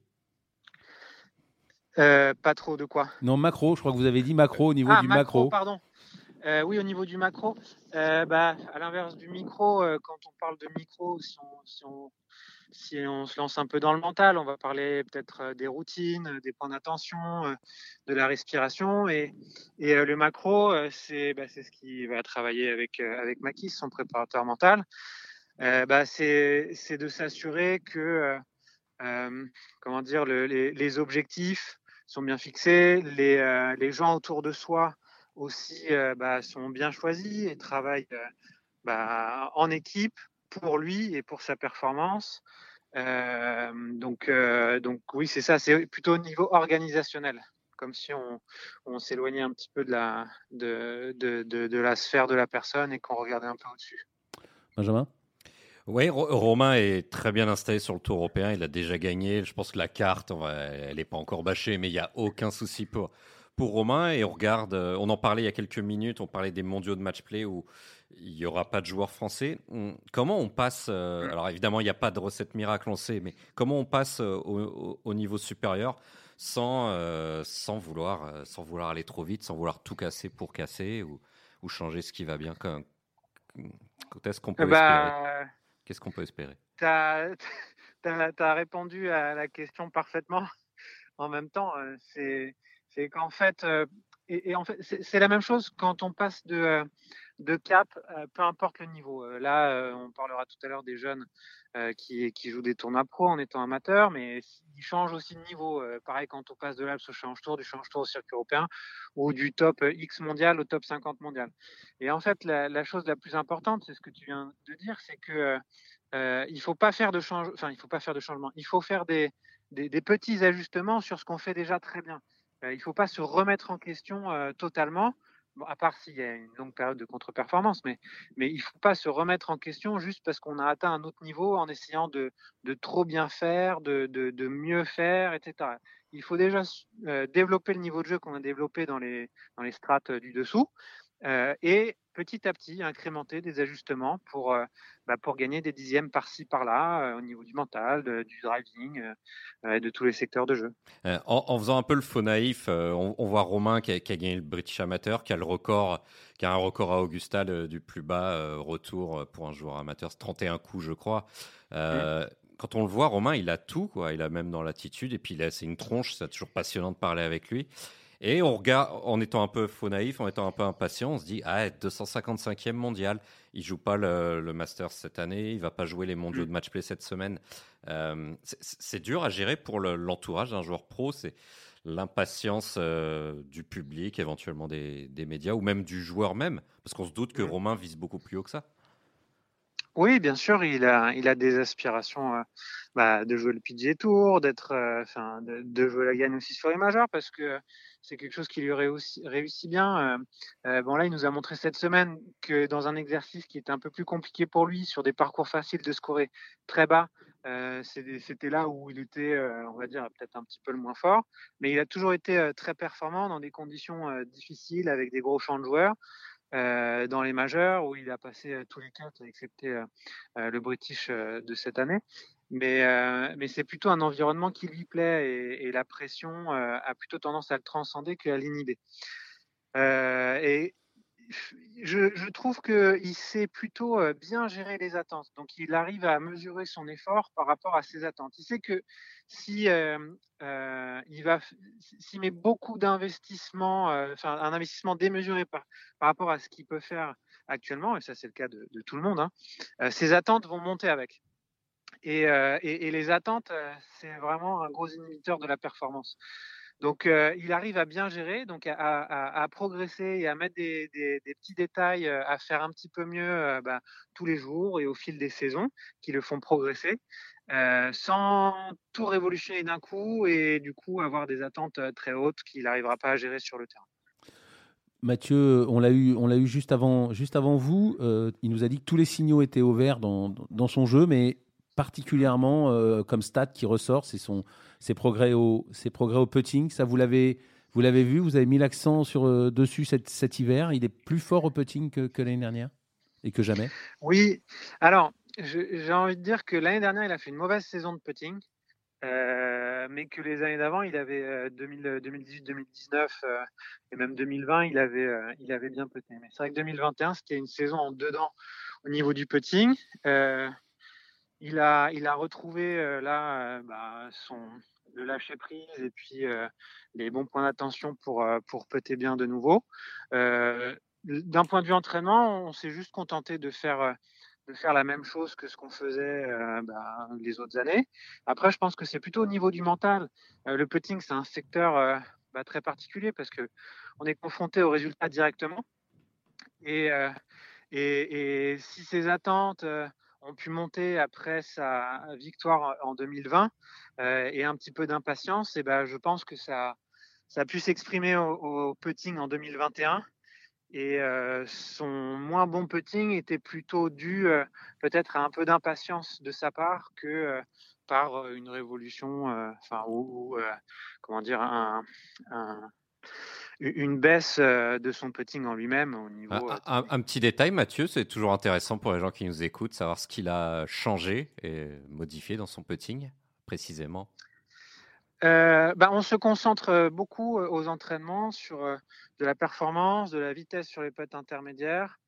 Euh, pas trop de quoi Non, macro, je crois que vous avez dit macro au niveau ah, du macro, Pardon. Euh, oui, au niveau du macro. Euh, bah, à l'inverse du micro, quand on parle de micro, si on, si, on, se lance un peu dans le mental, on va parler peut-être des routines, des points d'attention, de la respiration. Et, et le macro, c'est bah, ce qui va travailler avec, avec Makis, son préparateur mental. Bah, c'est de s'assurer que comment dire, les, les, objectifs sont bien fixés, les, euh, les gens autour de soi aussi euh, bah, sont bien choisis et travaillent euh, bah, en équipe pour lui et pour sa performance. donc, donc oui, c'est ça, c'est plutôt au niveau organisationnel, comme si on, on s'éloignait un petit peu de la, de, de, de, de la sphère de la personne et qu'on regardait un peu au-dessus. Benjamin? Oui, Romain est très bien installé sur le tour européen. Il a déjà gagné. Je pense que la carte, elle n'est pas encore bâchée, mais il n'y a aucun souci pour, pour Romain. Et on regarde, euh, on en parlait il y a quelques minutes, on parlait des mondiaux de match play où il n'y aura pas de joueurs français. Comment on passe, euh, alors évidemment, il n'y a pas de recette miracle, on sait, mais comment on passe euh, au, niveau supérieur sans, sans, vouloir, sans vouloir aller trop vite, sans vouloir tout casser pour casser ou, ou changer ce qui va bien? Qu'est-ce qu'on peut bah, espérer? Qu'est-ce qu'on peut espérer? Tu as, répondu à la question parfaitement. En même temps, c'est qu'en fait, et, en fait, c'est la même chose quand on passe de, de cap, peu importe le niveau. là, on parlera tout à l'heure des jeunes qui, jouent des tournois pro en étant amateurs, mais ils changent aussi de niveau. pareil, quand on passe de l'Alps au Change Tour, du Change Tour au circuit européen, ou du top X mondial au top 50 mondial. Et en fait, la, chose la plus importante, c'est ce que tu viens de dire, c'est que il faut pas faire de change, enfin, il faut pas faire de changement. Il faut faire des petits ajustements sur ce qu'on fait déjà très bien. il ne faut pas se remettre en question totalement à part s'il y a une longue période de contre-performance, mais, il ne faut pas se remettre en question juste parce qu'on a atteint un autre niveau en essayant de, trop bien faire, de, mieux faire, etc. Il faut déjà euh, développer le niveau de jeu qu'on a développé dans les, strates euh, du dessous et petit à petit incrémenter des ajustements pour, euh, bah, pour gagner des dixièmes par-ci par-là euh, au niveau du mental, du driving et de tous les secteurs de jeu. En, faisant un peu le faux naïf, on, voit Romain qui a, gagné le British Amateur, qui a le record, qui a un record à Augusta du plus bas retour pour un joueur amateur, 31 coups je crois. Quand on le voit, Romain, il a tout, quoi. Il a même dans l'attitude, et puis c'est une tronche, c'est toujours passionnant de parler avec lui. Et on regarde, en étant un peu faux naïf, en étant un peu impatient, on se dit ah 255e mondial. Il joue pas le, le, Masters cette année, il va pas jouer les mondiaux mm. de match play cette semaine. Euh, c'est dur à gérer pour l'entourage d'un joueur pro. C'est l'impatience euh, du public, éventuellement des, des, médias ou même du joueur même, parce qu'on se doute que mm. Romain vise beaucoup plus haut que ça. Oui, bien sûr, il a, il a des aspirations euh, bah, de jouer le PGA Tour, d'être, enfin, de, de, jouer la gagne aussi sur les majeurs, parce que c'est quelque chose qui lui réussit, bien. Euh, euh, bon là, il nous a montré cette semaine que dans un exercice qui était un peu plus compliqué pour lui, sur des parcours faciles de scorer très bas, euh, c'était là où il était, on va dire, peut-être un petit peu le moins fort. Mais il a toujours été très performant dans des conditions difficiles avec des gros champs de joueurs. dans les majeurs où il a passé tous les quatre, excepté le British de cette année. Mais, euh, mais c'est plutôt un environnement qui lui plaît et, la pression euh, a plutôt tendance à le transcender qu'à l'inhiber. Euh, et je, trouve qu'il sait plutôt bien gérer les attentes. Donc, il arrive à mesurer son effort par rapport à ses attentes. Il sait que si s'il met beaucoup d'investissement, enfin un investissement démesuré par, rapport à ce qu'il peut faire actuellement, et ça c'est le cas de, de tout le monde, hein, ses attentes vont monter avec. Euh, et, les attentes, euh, c'est vraiment un gros inhibiteur de la performance. Donc, euh, il arrive à bien gérer, donc à, progresser et à mettre des, petits détails, à faire un petit peu mieux bah, tous les jours et au fil des saisons qui le font progresser, sans tout révolutionner d'un coup et du coup avoir des attentes très hautes qu'il n'arrivera pas à gérer sur le terrain. Mathieu, on l'a eu, on l'a eu juste avant, juste avant vous. il nous a dit que tous les signaux étaient au vert dans, dans son jeu, mais particulièrement euh, comme stat qui ressort, c'est ses progrès au putting. Ça vous l'avez vu, vous avez mis l'accent sur euh, dessus cet, hiver. Il est plus fort au putting que, que l'année dernière et que jamais. Oui. Alors j'ai envie de dire que l'année dernière il a fait une mauvaise saison de putting. Euh, mais que les années d'avant, il avait 2018, 2019 et même 2020, il avait, il avait bien puté. Mais c'est vrai que 2021, c'était une saison en dedans au niveau du putting il a, retrouvé là bah, son, le lâcher prise et puis les bons points d'attention pour, pour péter bien de nouveau. D'un point de vue entraînement, on s'est juste contenté de faire, de faire la même chose que ce qu'on faisait bah, les autres années. Après, je pense que c'est plutôt au niveau du mental. le putting, c'est un secteur bah, très particulier parce que on est confronté aux résultats directement. Et, et, et si ces attentes ont pu monter après sa victoire en 2020 euh, et un petit peu d'impatience, et ben je pense que ça, ça a pu s'exprimer au, putting en 2021. Et euh, son moins bon putting était plutôt dû euh, peut-être à un peu d'impatience de sa part que par une révolution, enfin ou, comment dire un, un une baisse euh, de son putting en lui-même au niveau. Euh, un, petit détail, Mathieu, c'est toujours intéressant pour les gens qui nous écoutent, savoir ce qu'il a changé et modifié dans son putting, précisément. Euh, bah, on se concentre beaucoup aux entraînements sur de la performance, de la vitesse sur les putts intermédiaires,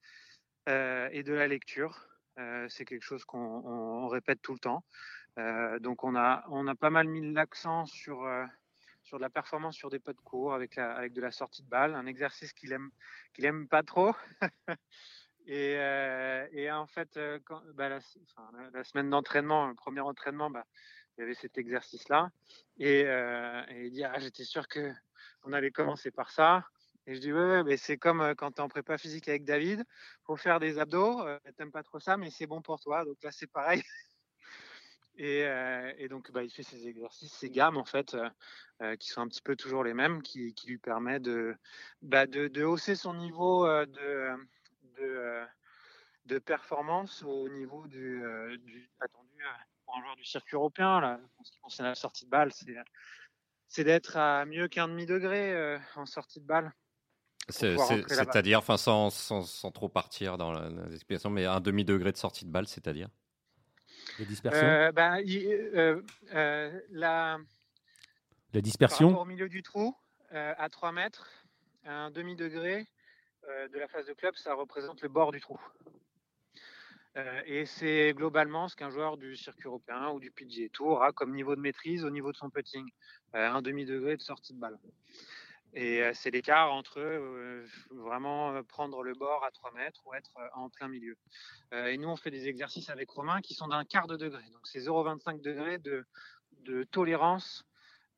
et de la lecture. c'est quelque chose qu'on répète tout le temps. donc on a, on a pas mal mis l'accent sur, sur de la performance sur des potes courts avec, avec de la sortie de balle, un exercice qu'il aime, qu'il aime pas trop. et, et, en fait, quand, bah, la, semaine d'entraînement, le premier entraînement, bah, il y avait cet exercice-là. Et, et, il dit ah, J'étais sûr qu'on allait commencer par ça. Et je dis Ouais, mais c'est comme quand tu es en prépa physique avec David faut faire des abdos. T'aimes pas trop ça, mais c'est bon pour toi. Donc là, c'est pareil. Et, et, donc, bah, il fait ces exercices, ces gammes, en fait, qui sont un petit peu toujours les mêmes, qui, qui lui permet de, bah, de, de, hausser son niveau de, de, de, performance au niveau du, du attendu pour un joueur du circuit européen, là, en ce qui concerne la sortie de balle, c'est d'être à mieux qu'un demi-degré euh, en sortie de balle. C'est-à-dire, enfin, sans, sans, sans, trop partir dans l'explication, mais un demi-degré de sortie de balle, c'est-à-dire? La dispersion euh, ben, euh, la, la dispersion Au milieu du trou, à 3 mètres, un demi-degré de la phase de club, ça représente le bord du trou. Euh, et c'est globalement ce qu'un joueur du circuit européen ou du PGA Tour a comme niveau de maîtrise au niveau de son putting, euh, un demi-degré de sortie de balle. Et c'est l'écart entre vraiment prendre le bord à 3 mètres ou être en plein milieu. et nous, on fait des exercices avec Romain qui sont d'un quart de degré. Donc c'est 0,25 degrés de, tolérance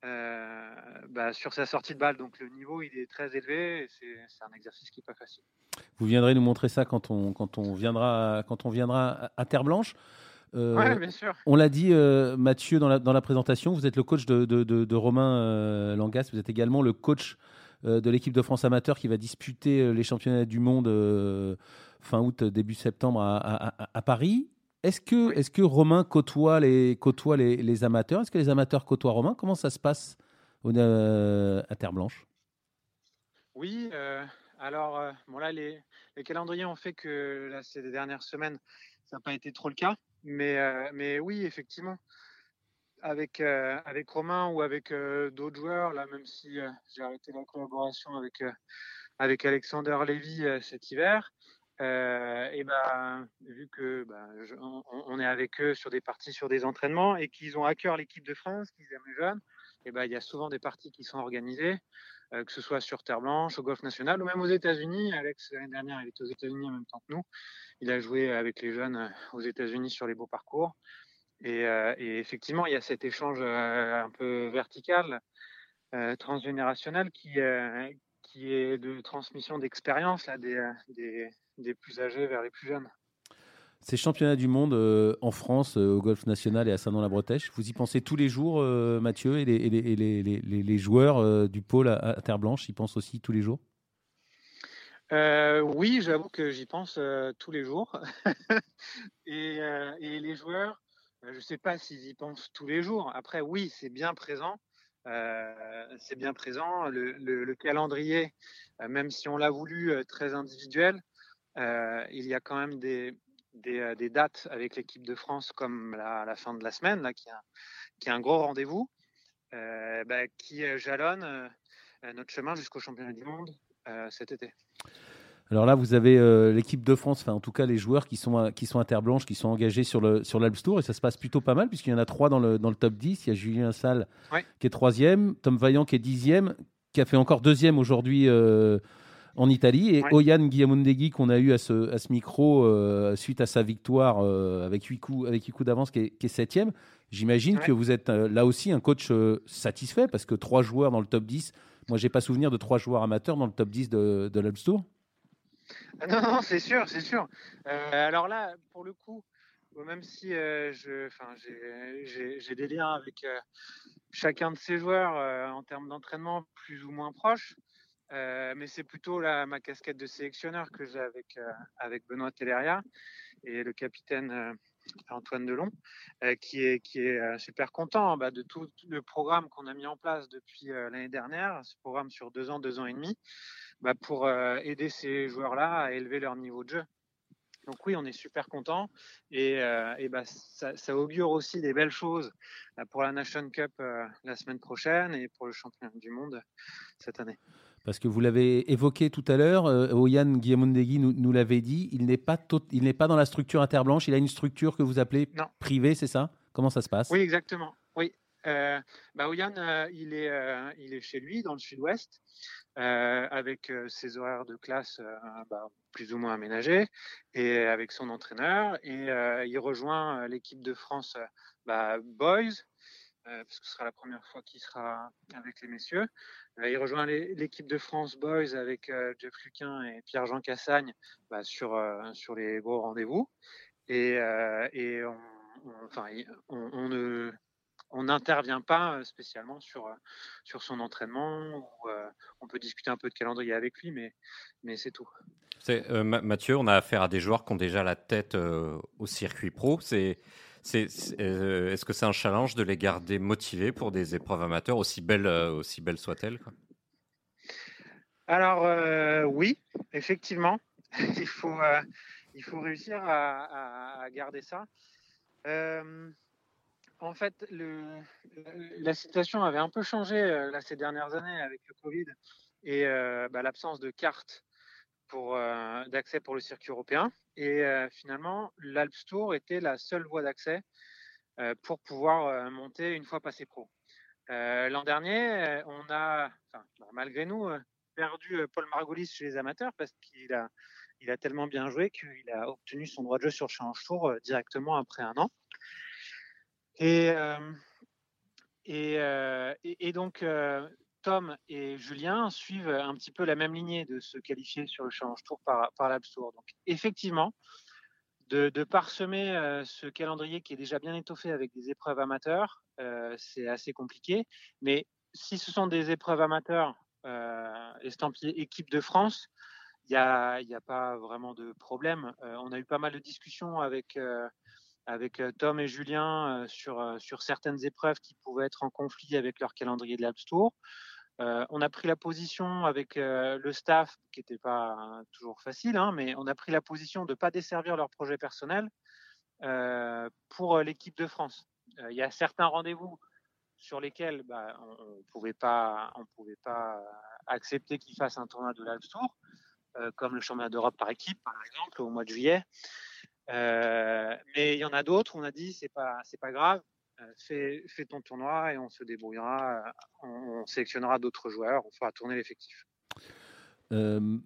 bah, sur sa sortie de balle. Donc le niveau, il est très élevé. C'est un exercice qui n'est pas facile. Vous viendrez nous montrer ça quand on, viendra, quand on viendra à Terre Blanche. Euh, bien sûr. On l'a dit, euh, Mathieu, dans la, dans la, présentation, vous êtes le coach de, de, de, Romain euh, Langas, vous êtes également le coach de l'équipe de France amateur qui va disputer les championnats du monde fin août, début septembre à, à, à Paris. Est-ce que, est que Romain côtoie les, côtoie les, les amateurs? Est-ce que les amateurs côtoient Romain? Comment ça se passe à Terre Blanche Oui, alors, euh, bon là, les, calendriers ont fait que là, ces dernières semaines, ça n'a pas été trop le cas. Mais, euh, mais oui, effectivement, avec, euh, Romain ou avec d'autres joueurs, là, même si j'ai arrêté la collaboration avec, Alexander Lévy cet hiver, et ben, vu que bah, on, est avec eux sur des parties, sur des entraînements, et qu'ils ont à cœur l'équipe de France, qu'ils aiment les jeunes, et ben, il y a souvent des parties qui sont organisées. Euh, que ce soit sur Terre Blanche, au Golf National ou même aux États-Unis. Alex, l'année dernière, il était aux États-Unis en même temps que nous. Il a joué avec les jeunes euh, aux États-Unis sur les beaux parcours. Et, euh, effectivement, il y a cet échange un peu vertical, transgénérationnel, qui, est de transmission d'expérience des plus âgés vers les plus jeunes. Ces championnats du monde euh, en France, euh, au Golf National et à Saint-Nom-la-Bretèche, vous y pensez tous les jours, euh, Mathieu, et les, joueurs du pôle à, Terre Blanche, y pensent aussi tous les jours? Oui, j'avoue que j'y pense tous les jours. et, et, les joueurs, je ne sais pas s'ils y pensent tous les jours. Après, oui, c'est bien présent. c'est bien présent. Le, le calendrier, même si on l'a voulu très individuel, il y a quand même des, euh, des, dates avec l'équipe de France comme la, la, fin de la semaine, là, qui, est un, gros rendez-vous, euh, bah, qui euh, jalonne notre chemin jusqu'au championnat du monde cet été. Alors là, vous avez l'équipe de France, enfin en tout cas les joueurs qui sont qui sont Blanche, qui sont engagés sur le sur Tour et ça se passe plutôt pas mal puisqu'il y en a trois dans le, dans le top 10. Il y a Julien Salle qui est troisième, Tom Vaillant qui est dixième, qui a fait encore deuxième aujourd'hui en Italie. Et Oyan Guillamondegui, qu'on a eu à ce, à ce micro euh, suite à sa victoire euh, avec huit coups, avec coups d'avance, qui, est septième. J'imagine que vous êtes euh, là aussi un coach satisfait parce que trois joueurs dans le top 10. Moi, j'ai pas souvenir de trois joueurs amateurs dans le top 10 de, de Tour. Ah non, non, c'est sûr, c'est sûr. alors là, pour le coup, même si je, j'ai des liens avec chacun de ces joueurs en termes d'entraînement plus ou moins proches, euh, mais c'est plutôt la, ma casquette de sélectionneur que j'ai avec, euh, avec Benoît Telleria et le capitaine euh, Antoine Delon, qui est, qui est super content bah, de tout, le programme qu'on a mis en place depuis l'année dernière, ce programme sur deux ans, deux ans et demi, bah, pour aider ces joueurs-là à élever leur niveau de jeu. Donc oui, on est super content et, et bah, ça, augure aussi des belles choses pour la Nation Cup la semaine prochaine et pour le championnat du monde cette année. Parce que vous l'avez évoqué tout à l'heure, euh, Oyan Guillemondegui nous, nous l'avait dit, il n'est pas, il n'est pas dans la structure interblanche, il a une structure que vous appelez privée, c'est ça? Comment ça se passe? Oui, exactement. Oui. Euh, bah, Oyan, euh, il, est, il est chez lui, dans le sud-ouest, avec ses horaires de classe bah, plus ou moins aménagés, et avec son entraîneur. Et il rejoint l'équipe de France bah, Boys, parce que ce sera la première fois qu'il sera avec les messieurs. il rejoint l'équipe de France Boys avec Jeff Luquin et Pierre-Jean Cassagne bah, sur, sur les gros rendez-vous. Et, on, enfin, on, ne on n'intervient pas spécialement sur, sur son entraînement. on peut discuter un peu de calendrier avec lui, mais, mais c'est tout. Mathieu, on a affaire à des joueurs qui ont déjà la tête au circuit pro. C'est, euh, est-ce que c'est un challenge de les garder motivés pour des épreuves amateurs, aussi belles, aussi belles soient-elles Alors, euh, oui, effectivement. il, faut, euh, il faut réussir à, garder ça. en fait, la situation avait un peu changé là, ces dernières années avec le Covid et bah, l'absence de cartes pour, d'accès pour le circuit européen. Et euh, finalement, l'Alps Tour était la seule voie d'accès euh, pour pouvoir euh, monter une fois passé pro. L'an dernier, on a, malgré nous, perdu Paul Margolis chez les amateurs parce qu'il a, il a tellement bien joué qu'il a obtenu son droit de jeu sur Challenge Tour directement après un an. Et, et, et, donc, Tom et Julien suivent un petit peu la même lignée de se qualifier sur le Challenge Tour par, par Tour. Donc, effectivement, de, parsemer euh, ce calendrier qui est déjà bien étoffé avec des épreuves amateurs, euh, c'est assez compliqué. Mais si ce sont des épreuves amateurs euh, estampillées équipe de France, il n'y a, pas vraiment de problème. on a eu pas mal de discussions avec Tom et Julien sur, certaines épreuves qui pouvaient être en conflit avec leur calendrier de l'Alps Tour. Euh, on a pris la position avec euh, le staff, qui n'était pas toujours facile, hein, mais on a pris la position de ne pas desservir leur projet personnel euh, pour l'équipe de France. Il y a certains rendez-vous sur lesquels bah, on ne pouvait pas, accepter qu'ils fassent un tournoi de l'Alps Tour, comme le championnat d'Europe par équipe, par exemple, au mois de juillet. mais il y en a d'autres, on a dit c'est pas c'est pas grave, fais, fais, ton tournoi et on se débrouillera. On, sélectionnera d'autres joueurs, on fera tourner l'effectif. Euh,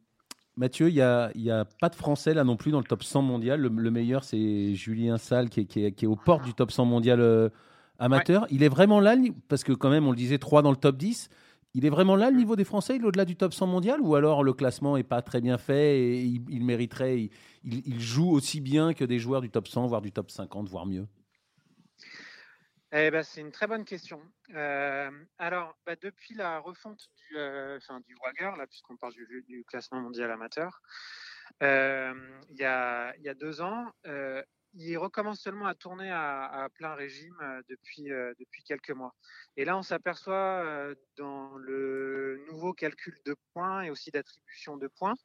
Mathieu, il n'y a, y a, pas de Français là non plus dans le top 100 mondial. Le, meilleur, c'est Julien Salle qui est, qui, est, qui est, aux portes du top 100 mondial euh, amateur. Il est vraiment là, parce que quand même, on le disait, 3 dans le top 10. Il est vraiment là le niveau des Français, au-delà du top 100 mondial Ou alors le classement n'est pas très bien fait et il, mériterait, il, il, joue aussi bien que des joueurs du top 100, voire du top 50, voire mieux? Eh ben, c'est une très bonne question. Alors, bah, depuis la refonte du, euh, du WAGR, là, puisqu'on parle du, classement mondial amateur, il, y a, deux ans, il recommence seulement à tourner à, plein régime depuis, depuis quelques mois. Et là, on s'aperçoit dans le nouveau calcul de points et aussi d'attribution de points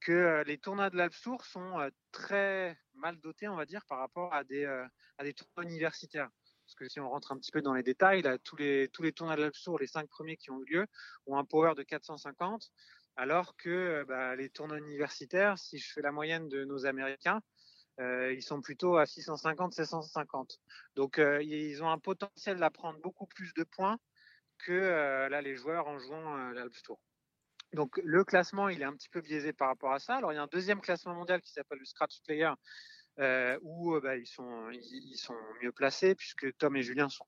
que les tournois de l'Alps Tour sont très mal dotés, on va dire, par rapport à des, à des tournois universitaires. Parce que si on rentre un petit peu dans les détails, tous, les, tous les tournois de Tour, les cinq premiers qui ont eu lieu, ont un power de 450, alors que euh, bah, les tournois universitaires, si je fais la moyenne de nos Américains, euh, ils sont plutôt à 650, 750. Donc euh, ils ont un potentiel à prendre beaucoup plus de points que là les joueurs en jouant l'Alps Tour. Donc le classement, il est un petit peu biaisé par rapport à ça. Alors il y a un deuxième classement mondial qui s'appelle le Scratch Player, euh, où euh, bah, ils, sont, mieux placés puisque Tom et Julien sont,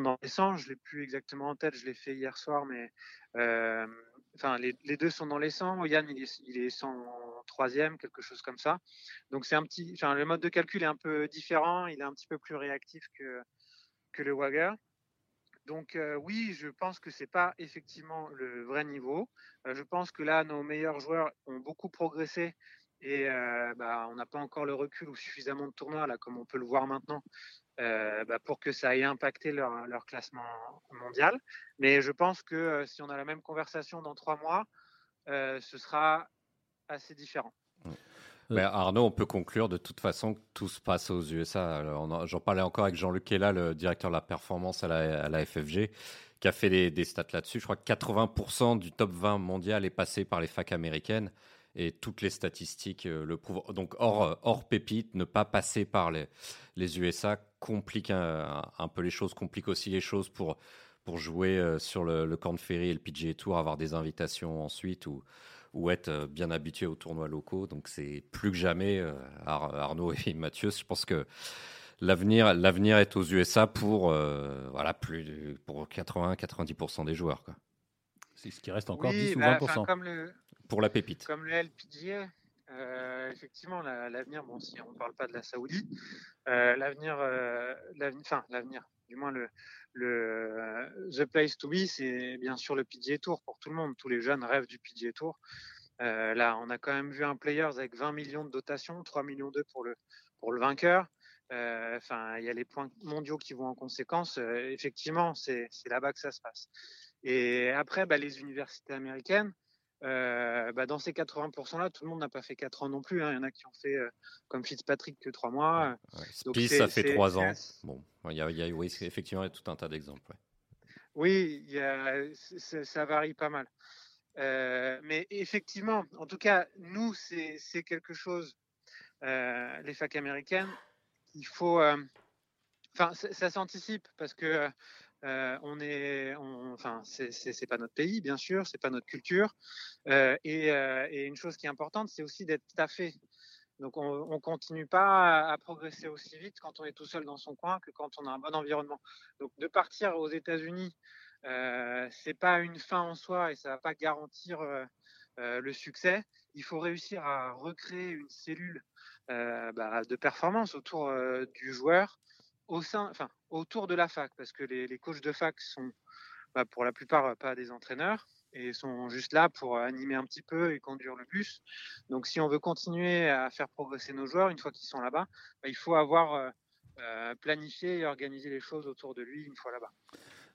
dans les 100. Je l'ai plus exactement en tête, je l'ai fait hier soir, mais euh, les, deux sont dans les 100. Yann il est, il est 103e, quelque chose comme ça. Donc c'est un petit, le mode de calcul est un peu différent, il est un petit peu plus réactif que le Wagger. Donc oui, je pense que c'est pas effectivement le vrai niveau. je pense que là, nos meilleurs joueurs ont beaucoup progressé et euh, bah, on n'a pas encore le recul ou suffisamment de tournois, là, comme on peut le voir maintenant, euh, bah, pour que ça ait impacté leur, leur, classement mondial. Mais je pense que euh, si on a la même conversation dans trois mois, ce sera assez différent. Mais Arnaud, on peut conclure de toute façon que tout se passe aux USA. J'en parlais encore avec Jean-Luc Kella, le directeur de la performance à la, FFG, qui a fait des, stats là-dessus. Je crois que 80% du top 20 mondial est passé par les facs américaines et toutes les statistiques le prouvent. Donc, hors, hors pépite, ne pas passer par les, les USA complique un, peu les choses, complique aussi les choses pour, pour jouer sur le, le Corn Ferry et le PGA Tour, avoir des invitations ensuite ou ou être euh, bien habitué aux tournois locaux. Donc c'est plus que jamais, euh, Arnaud et Mathieu, je pense que l'avenir, l'avenir est aux USA pour, euh, voilà, plus, pour 80-90% des joueurs. Quoi. C'est ce qui reste encore 10 ou 20%. Bah, comme le, pour la pépite. Comme le LPGA, effectivement, l'avenir, bon, si on ne parle pas de la Saoudie, l'avenir, enfin, l'avenir, du moins le, the place to be, c'est bien sûr le PGA Tour pour tout le monde. Tous les jeunes rêvent du PGA Tour. Euh, là, on a quand même vu un Players avec 20 millions de dotation, 3 millions d'eux pour le pour le vainqueur. Euh, enfin, il y a les points mondiaux qui vont en conséquence. Euh, effectivement, c'est là-bas que ça se passe. Et après, bah, les universités américaines, euh, bah, dans ces 80%-là, tout le monde n'a pas fait 4 ans non plus. Hein. Il y en a qui ont fait, euh, comme Fitzpatrick, que 3 mois. Ouais. ça fait 3 ans. Bon, il y a, oui, effectivement, il y a tout un tas d'exemples. Oui, y a, ça varie pas mal. Euh, mais effectivement, en tout cas, nous, c'est quelque chose, les facs américaines, il faut. Enfin, ça s'anticipe parce que euh, on est, enfin, c'est pas notre pays, bien sûr, c'est pas notre culture. Euh, euh, et, une chose qui est importante, c'est aussi d'être taffé. Donc, on, ne continue pas à, progresser aussi vite quand on est tout seul dans son coin que quand on a un bon environnement. Donc, de partir aux États-Unis, c'est pas une fin en soi et ça va pas garantir le succès. Il faut réussir à recréer une cellule bah, de performance autour du joueur au sein, enfin, autour de la fac, parce que les, les coachs de fac sont, bah, pour la plupart, pas des entraîneurs et sont juste là pour animer un petit peu et conduire le bus. Donc, si on veut continuer à faire progresser nos joueurs une fois qu'ils sont là-bas, bah, il faut avoir euh, euh, planifié et organisé les choses autour de lui une fois là-bas.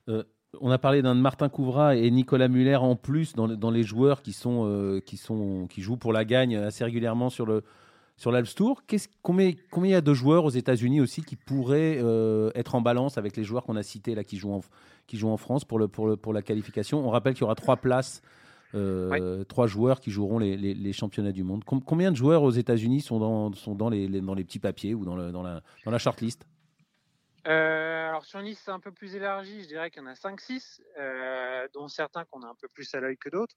Euh, on a parlé d'un Martin Couvra et Nicolas Muller en plus dans, dans les joueurs qui, sont, qui, sont, qui jouent pour la gagne assez régulièrement sur le, sur l'Alps Tour. Combien, combien il y a de joueurs aux États-Unis aussi qui pourraient euh, être en balance avec les joueurs qu'on a cités là qui jouent en, qui jouent en France pour, le, pour, le, pour la qualification? On rappelle qu'il y aura trois places, euh, trois joueurs qui joueront les, les, championnats du monde. combien de joueurs aux États-Unis sont, dans, sont dans, les, dans les petits papiers ou dans, le, dans, la, dans la shortlist? Euh, alors sur une liste un peu plus élargie, je dirais qu'il y en a 5-6, dont certains qu'on a un peu plus à l'œil que d'autres.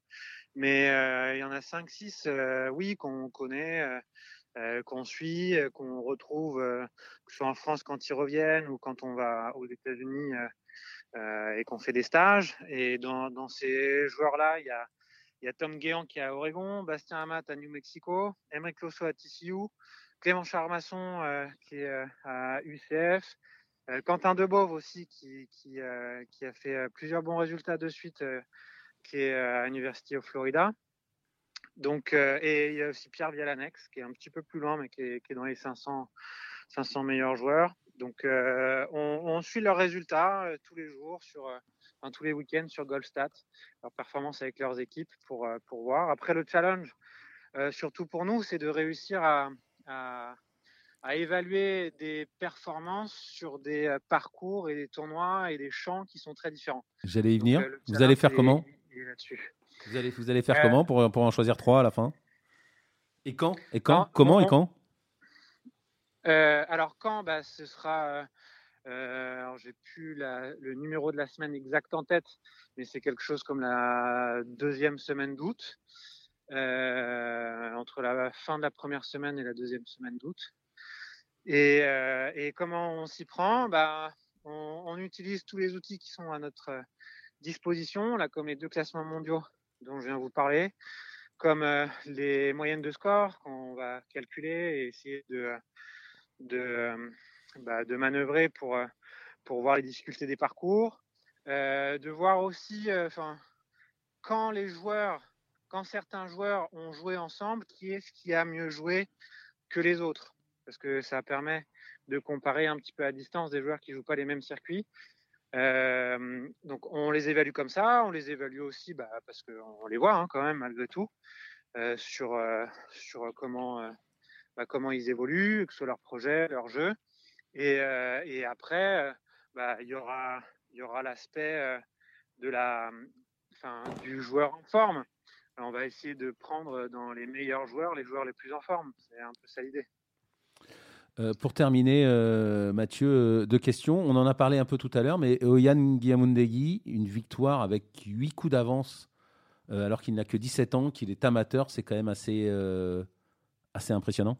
Mais il y en a 5-6, oui, qu'on connaît, euh, qu'on suit, euh, qu'on retrouve, euh, que ce soit en France quand ils reviennent ou quand on va aux États-Unis et qu'on fait des stages. Et dans, ces joueurs-là, il y a, Tom Guéant qui est à Oregon, Bastien Amat à New Mexico, Emeric Losso à TCU, Clément Charmasson qui est à UCF, Quentin Debove aussi qui, a fait plusieurs bons résultats de suite, qui est à l'University of Florida. Donc, euh, et il y a aussi Pierre Vialanex, qui est un petit peu plus loin, mais qui est, dans les 500, 500 meilleurs joueurs. Donc, euh, on, suit leurs résultats euh, tous les jours, sur, tous les week-ends sur Goldstat, leur performance avec leurs équipes pour, pour voir. Après, le challenge, surtout pour nous, c'est de réussir à, à, évaluer des performances sur des parcours et des tournois et des champs qui sont très différents. J'allais y venir. Vous allez faire comment? Vous allez, vous allez faire comment pour, pour en choisir trois à la fin? Et quand? Et quand, Comment et quand? Euh, Alors quand bah, Ce sera... Euh, j'ai plus le numéro de la semaine exact en tête, mais c'est quelque chose comme la deuxième semaine d'août, euh, entre la fin de la première semaine et la deuxième semaine d'août. Et, euh, et, comment on s'y prend? Bah, on, on, utilise tous les outils qui sont à notre disposition, là, comme les deux classements mondiaux dont je viens vous parler, comme euh, les moyennes de score qu'on va calculer et essayer de, de, euh, bah, manœuvrer pour, euh, pour voir les difficultés des parcours, de voir aussi enfin quand les joueurs, quand certains joueurs ont joué ensemble, qui est-ce qui a mieux joué que les autres? Parce que ça permet de comparer un petit peu à distance des joueurs qui jouent pas les mêmes circuits donc on les évalue comme ça, on les évalue aussi bah, parce qu'on les voit hein, quand même malgré tout sur, bah, comment ils évoluent, que ce soit leur projet, leur jeu. Et, après, bah, il y aura, l'aspect du joueur en forme. on va essayer de prendre dans les meilleurs joueurs les joueurs les plus en forme. C'est un peu ça l'idée. Euh, pour terminer, euh, Mathieu, euh, deux questions. On en a parlé un peu tout à l'heure, mais Oyan Guiamundegui, une victoire avec huit coups d'avance, alors qu'il n'a que 17 ans, qu'il est amateur, c'est quand même assez, assez impressionnant.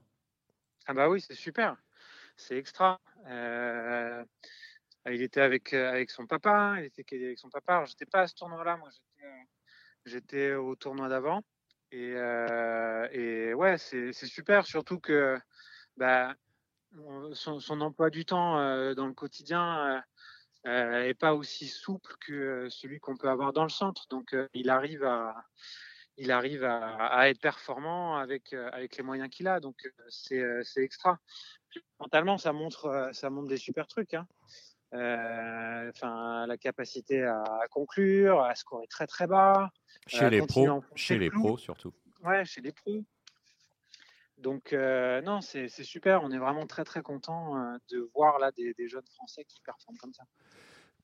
Ah bah oui, c'est super. C'est extra. il était avec, avec son papa. Il était avec son papa. Alors, j'étais pas à ce tournoi-là. Moi, j'étais au tournoi d'avant. Et, et, ouais, c'est super. Surtout que bah, son, emploi du temps euh, dans le quotidien n'est euh, euh, pas aussi souple que celui qu'on peut avoir dans le centre. Donc, il arrive à, il arrive à, être performant avec, avec les moyens qu'il a. Donc, c'est extra. Mentalement, ça montre, ça montre des super trucs. Hein. Enfin, la capacité à, conclure, à scorer très très bas. Chez les pros, chez les pros surtout. Ouais, chez les pros. Donc euh, non, c'est super. On est vraiment très très content euh, de voir là des, jeunes Français qui performent comme ça.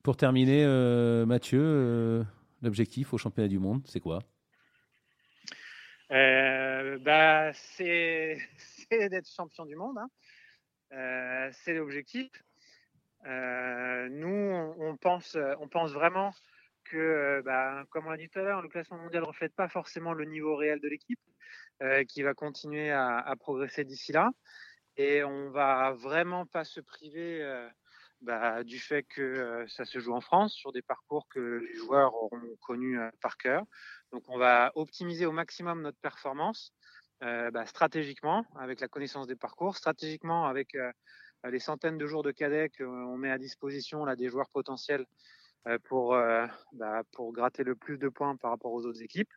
Pour terminer, euh, Mathieu, l'objectif au championnat du monde, c'est quoi? Bah, c'est d'être champion du monde. Hein. c'est l'objectif. nous, on, pense, on pense vraiment que, bah, comme on l'a dit tout à l'heure, le classement mondial ne reflète pas forcément le niveau réel de l'équipe. Euh, qui va continuer à, progresser d'ici là. Et on va vraiment pas se priver euh, bah, du fait que euh, ça se joue en France sur des parcours que les joueurs auront connus par cœur. Donc on va optimiser au maximum notre performance bah, stratégiquement avec la connaissance des parcours, stratégiquement avec les centaines de jours de cadets qu'on met à disposition là, des joueurs potentiels pour, bah, pour gratter le plus de points par rapport aux autres équipes.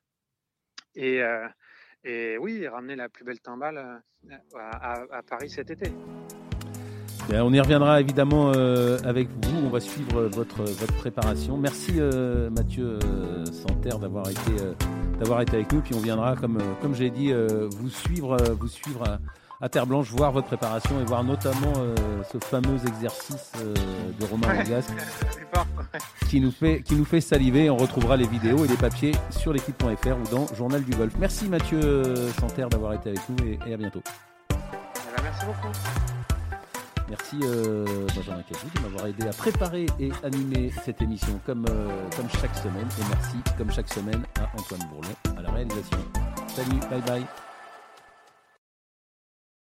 Et, et oui, ramener la plus belle timbale euh, à, Paris cet été. On y reviendra évidemment euh, avec vous. On va suivre votre, votre préparation. Merci euh, Mathieu Santerre d'avoir été, été avec nous. Puis on viendra, comme, comme j'ai dit, vous suivre, vous suivre à Terre Blanche, voir votre préparation et voir notamment euh, ce fameux exercice euh, de Romain Langasque qui, nous fait, qui nous fait saliver. On retrouvera les vidéos et les papiers sur l'équipe.fr ou dans Journal du Golf. Merci Mathieu Santerre d'avoir été avec nous et, à bientôt. Eh ben, merci beaucoup. Merci euh, Benjamin Cazou de m'avoir aidé à préparer et animer cette émission comme, comme chaque semaine. Et merci comme chaque semaine à Antoine Bourlon à la réalisation. Salut, bye bye.